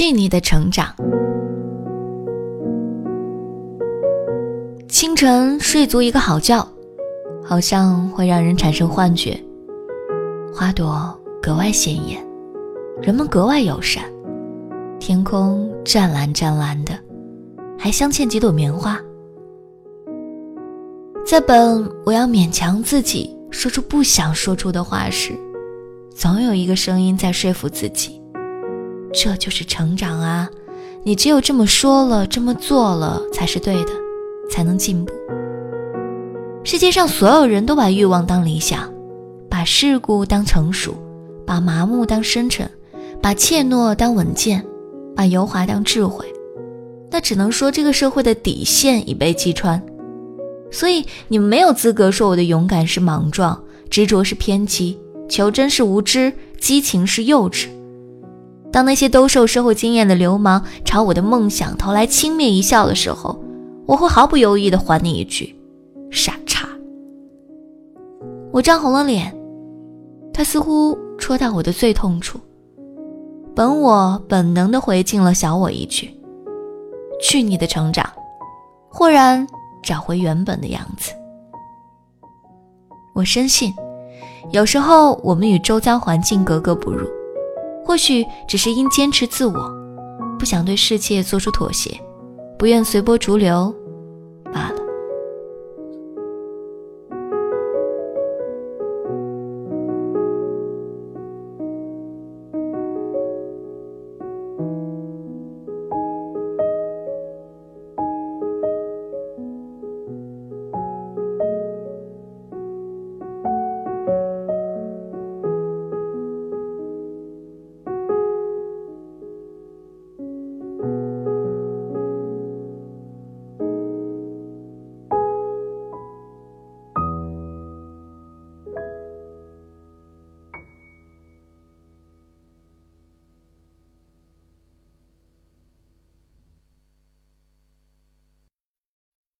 去你的成长！清晨睡足一个好觉，好像会让人产生幻觉。花朵格外鲜艳，人们格外友善，天空湛蓝湛蓝的，还镶嵌几朵棉花。在本我要勉强自己说出不想说出的话时，总有一个声音在说服自己：这就是成长啊！你只有这么说了，这么做了，才是对的，才能进步。世界上所有人都把欲望当理想，把世故当成熟，把麻木当深沉，把怯懦当稳健，把油滑当智慧。那只能说这个社会的底线已被击穿。所以你们没有资格说我的勇敢是莽撞，执着是偏激，求真是无知，激情是幼稚。当那些兜售社会经验的流氓朝我的梦想投来轻蔑一笑的时候，我会毫不犹豫地还你一句：傻叉。我涨红了脸，他似乎戳到我的最痛处。本我本能地回敬了小我一句：去你的成长！忽然。找回原本的样子。我深信，有时候我们与周遭环境格格不入，或许只是因坚持自我，不想对世界做出妥协，不愿随波逐流，